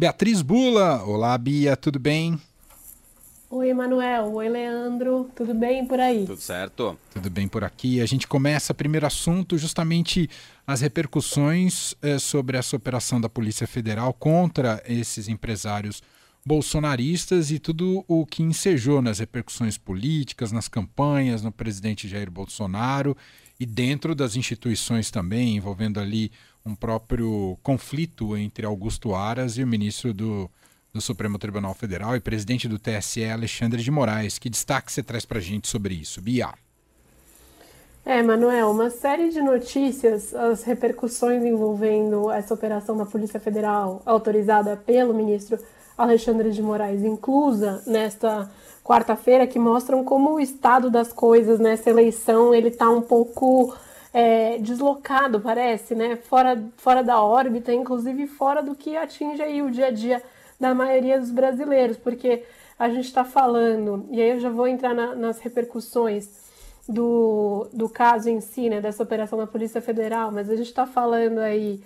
Beatriz Bula. Olá, Bia, tudo bem? Oi, Emanuel. Oi, Leandro. Tudo bem por aí? Tudo certo. Tudo bem por aqui. A gente começa, primeiro assunto, justamente as repercussões eh, sobre essa operação da Polícia Federal contra esses empresários bolsonaristas e tudo o que ensejou nas repercussões políticas, nas campanhas, no presidente Jair Bolsonaro e dentro das instituições também, envolvendo ali um próprio conflito entre Augusto Aras e o ministro do do Supremo Tribunal Federal e presidente do TSE, Alexandre de Moraes. Que destaque você traz para a gente sobre isso, Bia? É, Manuel, uma série de notícias, as repercussões envolvendo essa operação da Polícia Federal autorizada pelo ministro Alexandre de Moraes, inclusa nesta quarta-feira, que mostram como o estado das coisas nessa eleição ele está um pouco é, deslocado, parece, né? Fora, fora da órbita, inclusive fora do que atinge aí o dia a dia da maioria dos brasileiros, porque a gente está falando, e aí eu já vou entrar na, nas repercussões do, do caso em si, né, dessa operação da Polícia Federal, mas a gente está falando aí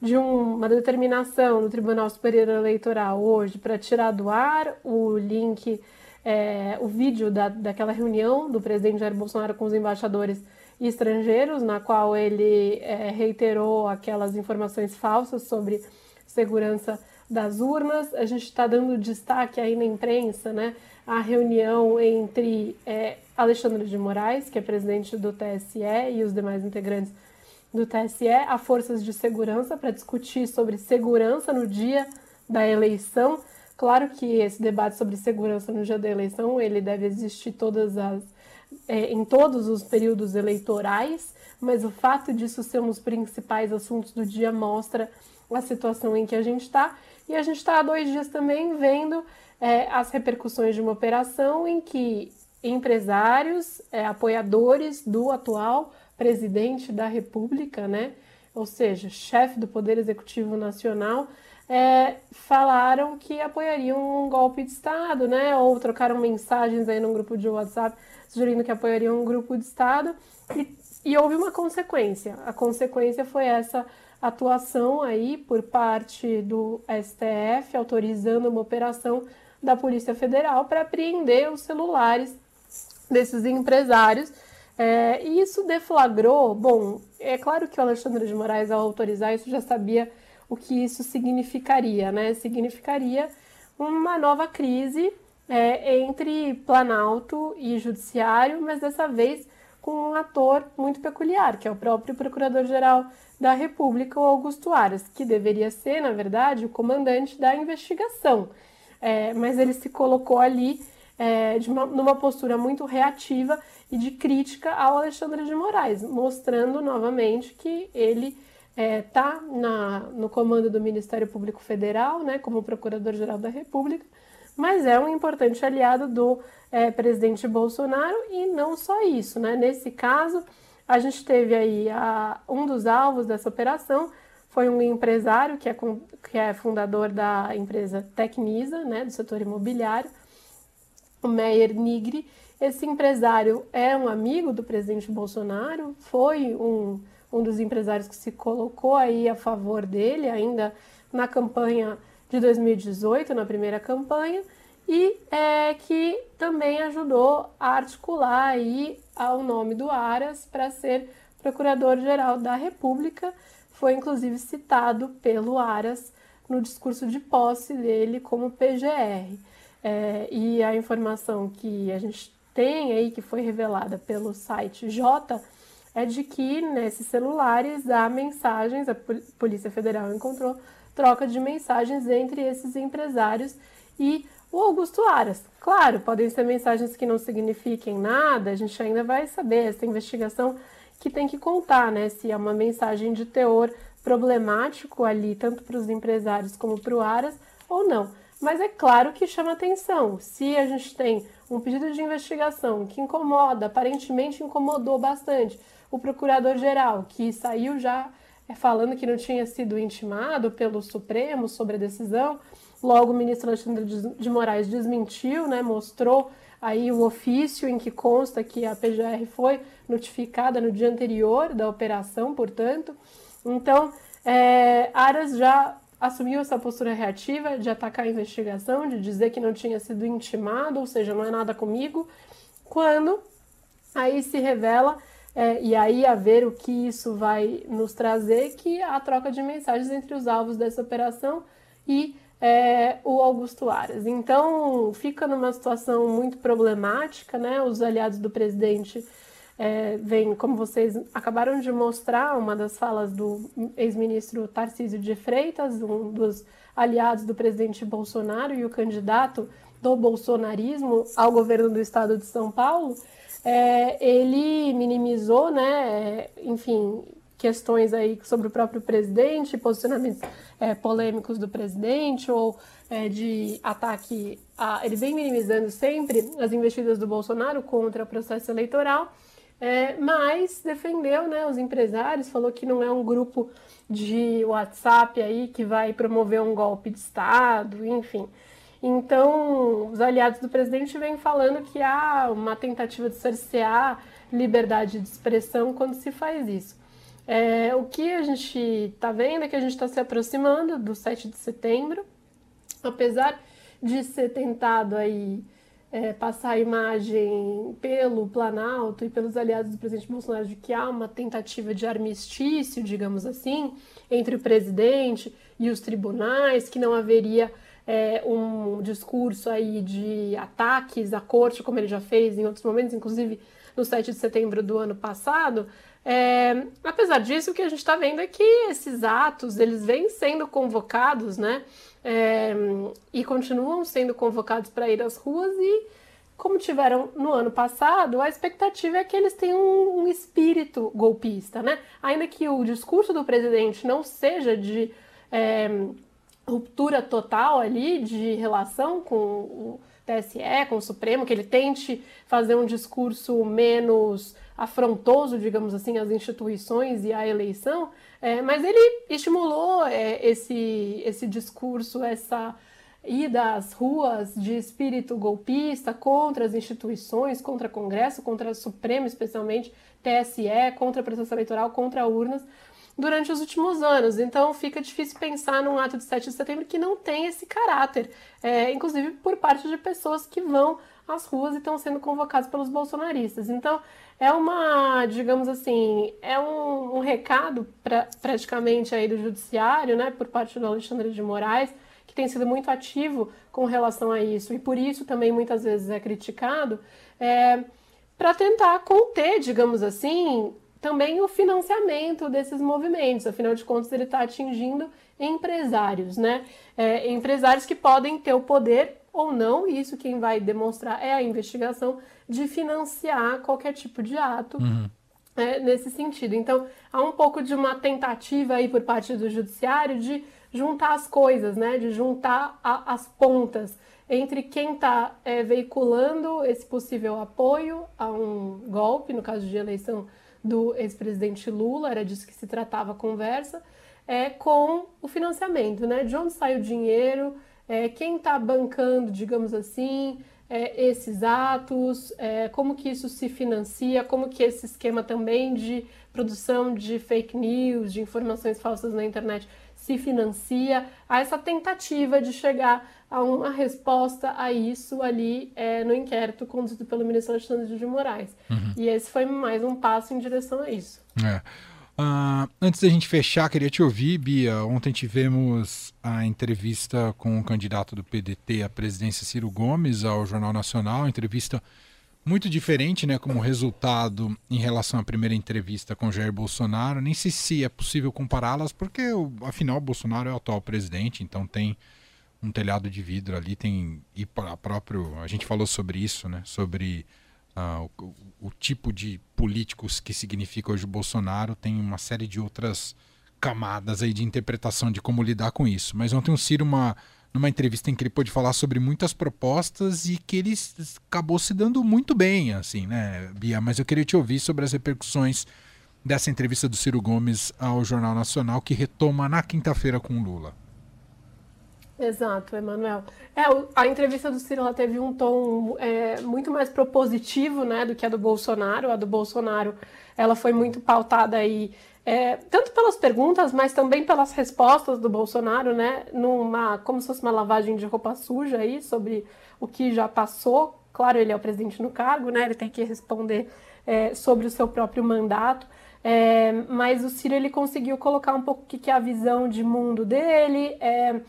de um, uma determinação do Tribunal Superior Eleitoral hoje para tirar do ar o link, é, o vídeo da, daquela reunião do presidente Jair Bolsonaro com os embaixadores estrangeiros, na qual ele é, reiterou aquelas informações falsas sobre segurança das urnas. A gente está dando destaque aí na imprensa, né, a reunião entre é, Alexandre de Moraes, que é presidente do TSE, e os demais integrantes do TSE, a forças de segurança para discutir sobre segurança no dia da eleição. Claro que esse debate sobre segurança no dia da eleição ele deve existir todas as é, em todos os períodos eleitorais, mas o fato disso ser um dos principais assuntos do dia mostra a situação em que a gente está e a gente está há dois dias também vendo é, as repercussões de uma operação em que empresários, é, apoiadores do atual presidente da República, né, ou seja, chefe do Poder Executivo Nacional, é, falaram que apoiariam um golpe de Estado, né, ou trocaram mensagens aí num grupo de WhatsApp sugerindo que apoiariam um grupo de Estado e, e houve uma consequência. A consequência foi essa atuação aí por parte do STF autorizando uma operação da Polícia Federal para apreender os celulares desses empresários. É, e isso deflagrou, bom, é claro que o Alexandre de Moraes, ao autorizar isso, já sabia o que isso significaria, né? Significaria uma nova crise é, entre Planalto e Judiciário, mas dessa vez com um ator muito peculiar, que é o próprio Procurador-Geral da República, o Augusto Aras, que deveria ser, na verdade, o comandante da investigação. É, mas ele se colocou ali é, uma, numa postura muito reativa e de crítica ao Alexandre de Moraes, mostrando novamente que ele está é, no comando do Ministério Público Federal, né, como Procurador-Geral da República, mas é um importante aliado do é, presidente Bolsonaro e não só isso, né? Nesse caso, a gente teve aí a, um dos alvos dessa operação foi um empresário que é, que é fundador da empresa Tecnisa, né, do setor imobiliário, o Meyer Nigri. Esse empresário é um amigo do presidente Bolsonaro, foi um, um dos empresários que se colocou aí a favor dele ainda na campanha de 2018, na primeira campanha, e é, que também ajudou a articular aí ao nome do Aras para ser Procurador-Geral da República. Foi inclusive citado pelo Aras no discurso de posse dele como PGR. É, e a informação que a gente tem aí, que foi revelada pelo site J, é de que nesses celulares há mensagens, a Polícia Federal encontrou troca de mensagens entre esses empresários e o Augusto Aras. Claro, podem ser mensagens que não signifiquem nada, a gente ainda vai saber, essa investigação que tem que contar, né? Se é uma mensagem de teor problemático ali, tanto para os empresários como para o Aras, ou não. Mas é claro que chama atenção. Se a gente tem um pedido de investigação que incomoda, aparentemente incomodou bastante o procurador-geral, que saiu já é, falando que não tinha sido intimado pelo Supremo sobre a decisão, Logo, o ministro Alexandre de Moraes desmentiu, né, mostrou aí o ofício em que consta que a PGR foi notificada no dia anterior da operação, portanto. Então, é, Aras já assumiu essa postura reativa de atacar a investigação, de dizer que não tinha sido intimado, ou seja, não é nada comigo, quando aí se revela, é, e aí a ver o que isso vai nos trazer, que a troca de mensagens entre os alvos dessa operação e é, o Augusto Aras. Então fica numa situação muito problemática, né? Os aliados do presidente é, vêm, como vocês acabaram de mostrar, uma das falas do ex-ministro Tarcísio de Freitas, um dos aliados do presidente Bolsonaro e o candidato do bolsonarismo ao governo do estado de São Paulo, é, ele minimizou, né, enfim, questões aí sobre o próprio presidente, posicionamentos é, polêmicos do presidente ou é, de ataque. A, ele vem minimizando sempre as investidas do Bolsonaro contra o processo eleitoral, é, mas defendeu né, os empresários, falou que não é um grupo de WhatsApp aí que vai promover um golpe de Estado, enfim. Então, os aliados do presidente vêm falando que há uma tentativa de cercear liberdade de expressão quando se faz isso. É, o que a gente está vendo é que a gente está se aproximando do 7 de setembro, apesar de ser tentado aí é, passar a imagem pelo Planalto e pelos aliados do presidente Bolsonaro de que há uma tentativa de armistício, digamos assim, entre o presidente e os tribunais, que não haveria é, um discurso aí de ataques à corte, como ele já fez em outros momentos, inclusive no 7 de setembro do ano passado, é, apesar disso, o que a gente está vendo é que esses atos eles vêm sendo convocados, né? É, e continuam sendo convocados para ir às ruas e, como tiveram no ano passado, a expectativa é que eles tenham um, um espírito golpista, né? Ainda que o discurso do presidente não seja de é, ruptura total ali de relação com o TSE, com o Supremo, que ele tente fazer um discurso menos afrontoso, digamos assim, às instituições e à eleição, é, mas ele estimulou é, esse, esse discurso, essa ida às ruas de espírito golpista contra as instituições, contra Congresso, contra o Supremo, especialmente TSE, contra o processo eleitoral, contra urnas, durante os últimos anos. Então fica difícil pensar num ato de 7 de setembro que não tem esse caráter, é, inclusive por parte de pessoas que vão às ruas e estão sendo convocadas pelos bolsonaristas. Então é uma, digamos assim, é um, um recado pra, praticamente aí do judiciário, né, por parte do Alexandre de Moraes, que tem sido muito ativo com relação a isso e por isso também muitas vezes é criticado, é, para tentar conter, digamos assim, também o financiamento desses movimentos. Afinal de contas, ele está atingindo empresários, né? É, empresários que podem ter o poder ou não, e isso quem vai demonstrar é a investigação de financiar qualquer tipo de ato uhum. é, nesse sentido. Então, há um pouco de uma tentativa aí por parte do judiciário de juntar as coisas, né? De juntar a, as pontas entre quem está é, veiculando esse possível apoio a um golpe, no caso de eleição do ex-presidente Lula, era disso que se tratava a conversa, é, com o financiamento, né? De onde sai o dinheiro, é, quem está bancando, digamos assim, é, esses atos, é, como que isso se financia, como que esse esquema também de produção de fake news, de informações falsas na internet se financia, a essa tentativa de chegar a uma resposta a isso ali é, no inquérito conduzido pelo ministro Alexandre de Moraes. Uhum. E esse foi mais um passo em direção a isso. É. Uh, antes da gente fechar, queria te ouvir, Bia. Ontem tivemos a entrevista com o candidato do PDT à presidência, Ciro Gomes, ao Jornal Nacional. Entrevista muito diferente, né, como resultado em relação à primeira entrevista com Jair Bolsonaro. Nem sei se é possível compará-las, porque afinal Bolsonaro é o atual presidente, então tem um telhado de vidro ali, tem e para próprio a gente falou sobre isso, né, sobre uh, o, o, tipo de políticos que significa hoje o Bolsonaro, tem uma série de outras camadas aí de interpretação de como lidar com isso. Mas ontem o Ciro uma numa entrevista em que ele pôde falar sobre muitas propostas e que ele acabou se dando muito bem, assim, né, Bia? Mas eu queria te ouvir sobre as repercussões dessa entrevista do Ciro Gomes ao Jornal Nacional, que retoma na quinta-feira com Lula. Exato, Emanuel. É, a entrevista do Ciro teve um tom é, muito mais propositivo né, do que a do Bolsonaro. A do Bolsonaro ela foi muito pautada aí é, tanto pelas perguntas, mas também pelas respostas do Bolsonaro, né? Numa, como se fosse uma lavagem de roupa suja aí sobre o que já passou. Claro, ele é o presidente no cargo, né? Ele tem que responder é, sobre o seu próprio mandato. É, mas o Ciro ele conseguiu colocar um pouco o que, que é a visão de mundo dele, é,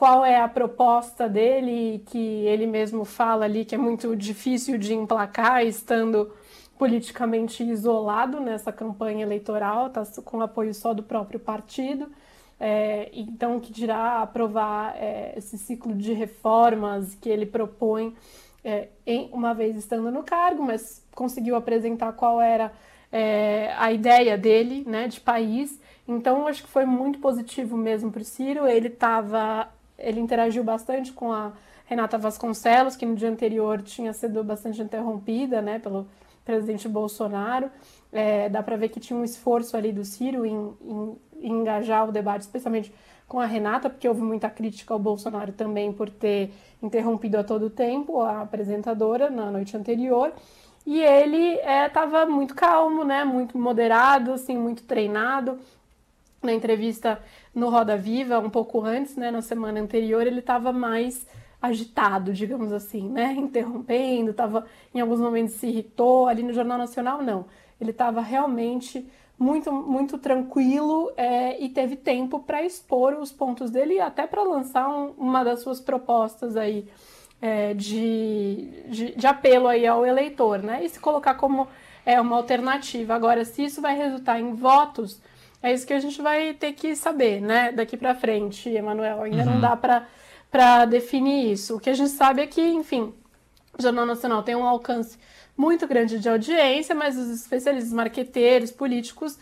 qual é a proposta dele, que ele mesmo fala ali que é muito difícil de emplacar, estando politicamente isolado nessa campanha eleitoral, está com apoio só do próprio partido. É, então, que dirá aprovar é, esse ciclo de reformas que ele propõe é, em, uma vez estando no cargo, mas conseguiu apresentar qual era é, a ideia dele né, de país. Então, acho que foi muito positivo mesmo para o Ciro. Ele estava, ele interagiu bastante com a Renata Vasconcelos, que no dia anterior tinha sido bastante interrompida né, pelo presidente Bolsonaro. É, dá para ver que tinha um esforço ali do Ciro em, em, em, engajar o debate, especialmente com a Renata, porque houve muita crítica ao Bolsonaro também por ter interrompido a todo tempo a apresentadora na noite anterior. E ele estava é, muito calmo, né, muito moderado, assim, muito treinado. Na entrevista no Roda Viva, um pouco antes, né, na semana anterior, ele estava mais agitado, digamos assim, né? Interrompendo, estava em alguns momentos se irritou. Ali no Jornal Nacional, não. Ele estava realmente muito, muito tranquilo é, e teve tempo para expor os pontos dele e até para lançar um, uma das suas propostas aí é, de, de, de, apelo aí ao eleitor, né? E se colocar como é, uma alternativa. Agora, se isso vai resultar em votos, é isso que a gente vai ter que saber, né? Daqui para frente, Emanuel. Ainda uhum. não dá para definir isso. O que a gente sabe é que, enfim, o Jornal Nacional tem um alcance muito grande de audiência, mas os especialistas marqueteiros, políticos,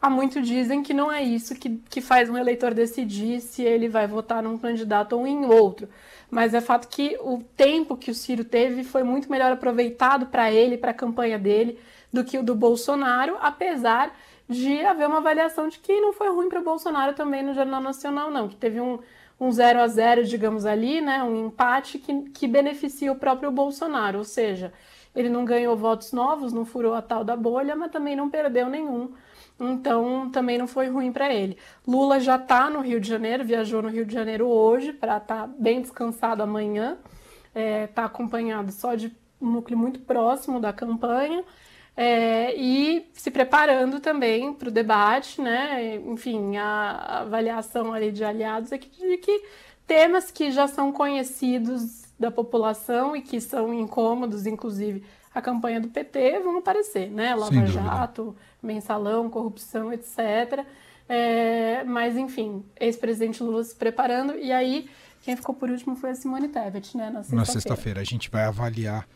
há muito dizem que não é isso que, que faz um eleitor decidir se ele vai votar num candidato ou em outro. Mas é fato que o tempo que o Ciro teve foi muito melhor aproveitado para ele, para a campanha dele, do que o do Bolsonaro, apesar de haver uma avaliação de que não foi ruim para o Bolsonaro também no Jornal Nacional, não, que teve um, um 0 a 0 digamos ali, né, um empate que, que beneficia o próprio Bolsonaro, ou seja, ele não ganhou votos novos, não furou a tal da bolha, mas também não perdeu nenhum. Então, também não foi ruim para ele. Lula já está no Rio de Janeiro, viajou no Rio de Janeiro hoje para estar tá bem descansado amanhã. Está é, tá acompanhado só de um núcleo muito próximo da campanha é, e se preparando também para o debate, né? Enfim, a avaliação ali de aliados é que, de que temas que já são conhecidos da população e que são incômodos, inclusive a campanha do PT, vão aparecer, né? Lava Jato, mensalão, corrupção, etc. É, mas, enfim, ex-presidente Lula se preparando. E aí, quem ficou por último foi a Simone Tebet, né? Na sexta-feira. Sexta a gente vai avaliar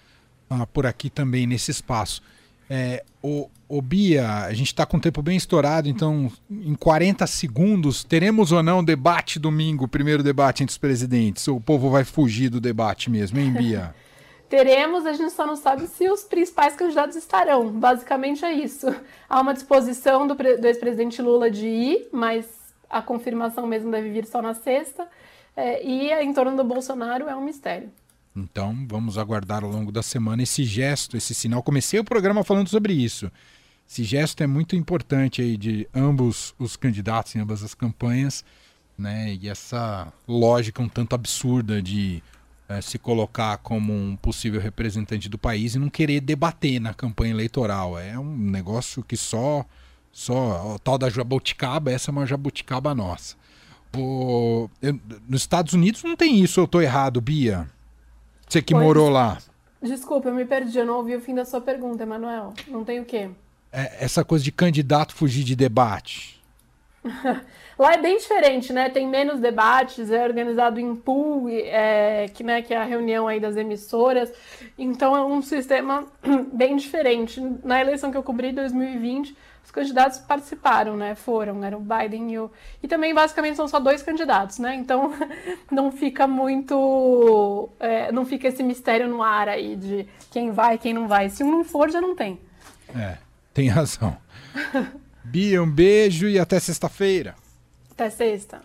ah, por aqui também nesse espaço. É, o, o Bia, a gente está com o tempo bem estourado, então em 40 segundos teremos ou não debate domingo, o primeiro debate entre os presidentes? Ou o povo vai fugir do debate mesmo, hein, Bia? Teremos, a gente só não sabe se os principais candidatos estarão. Basicamente é isso. Há uma disposição do, do ex-presidente Lula de ir, mas a confirmação mesmo deve vir só na sexta. É, e em torno do Bolsonaro é um mistério. Então, vamos aguardar ao longo da semana esse gesto, esse sinal. Comecei o programa falando sobre isso. Esse gesto é muito importante aí de ambos os candidatos em ambas as campanhas, né? E essa lógica um tanto absurda de é, se colocar como um possível representante do país e não querer debater na campanha eleitoral. É um negócio que só, só o tal da jabuticaba, essa é uma jabuticaba nossa. O, eu, nos Estados Unidos não tem isso, eu estou errado, Bia? Você que pois, morou lá. Desculpa, eu me perdi, eu não ouvi o fim da sua pergunta, Emanuel. Não tem o quê? É, essa coisa de candidato fugir de debate. lá é bem diferente, né? Tem menos debates, é organizado em pool, é, que, né, que é a reunião aí das emissoras. Então é um sistema bem diferente. Na eleição que eu cobri, 2020, os candidatos participaram, né? Foram, era o Biden e o. E também, basicamente, são só dois candidatos, né? Então não fica muito. É, não fica esse mistério no ar aí de quem vai, quem não vai. Se um não for, já não tem. É, tem razão. Bia, um beijo e até sexta-feira. Até sexta.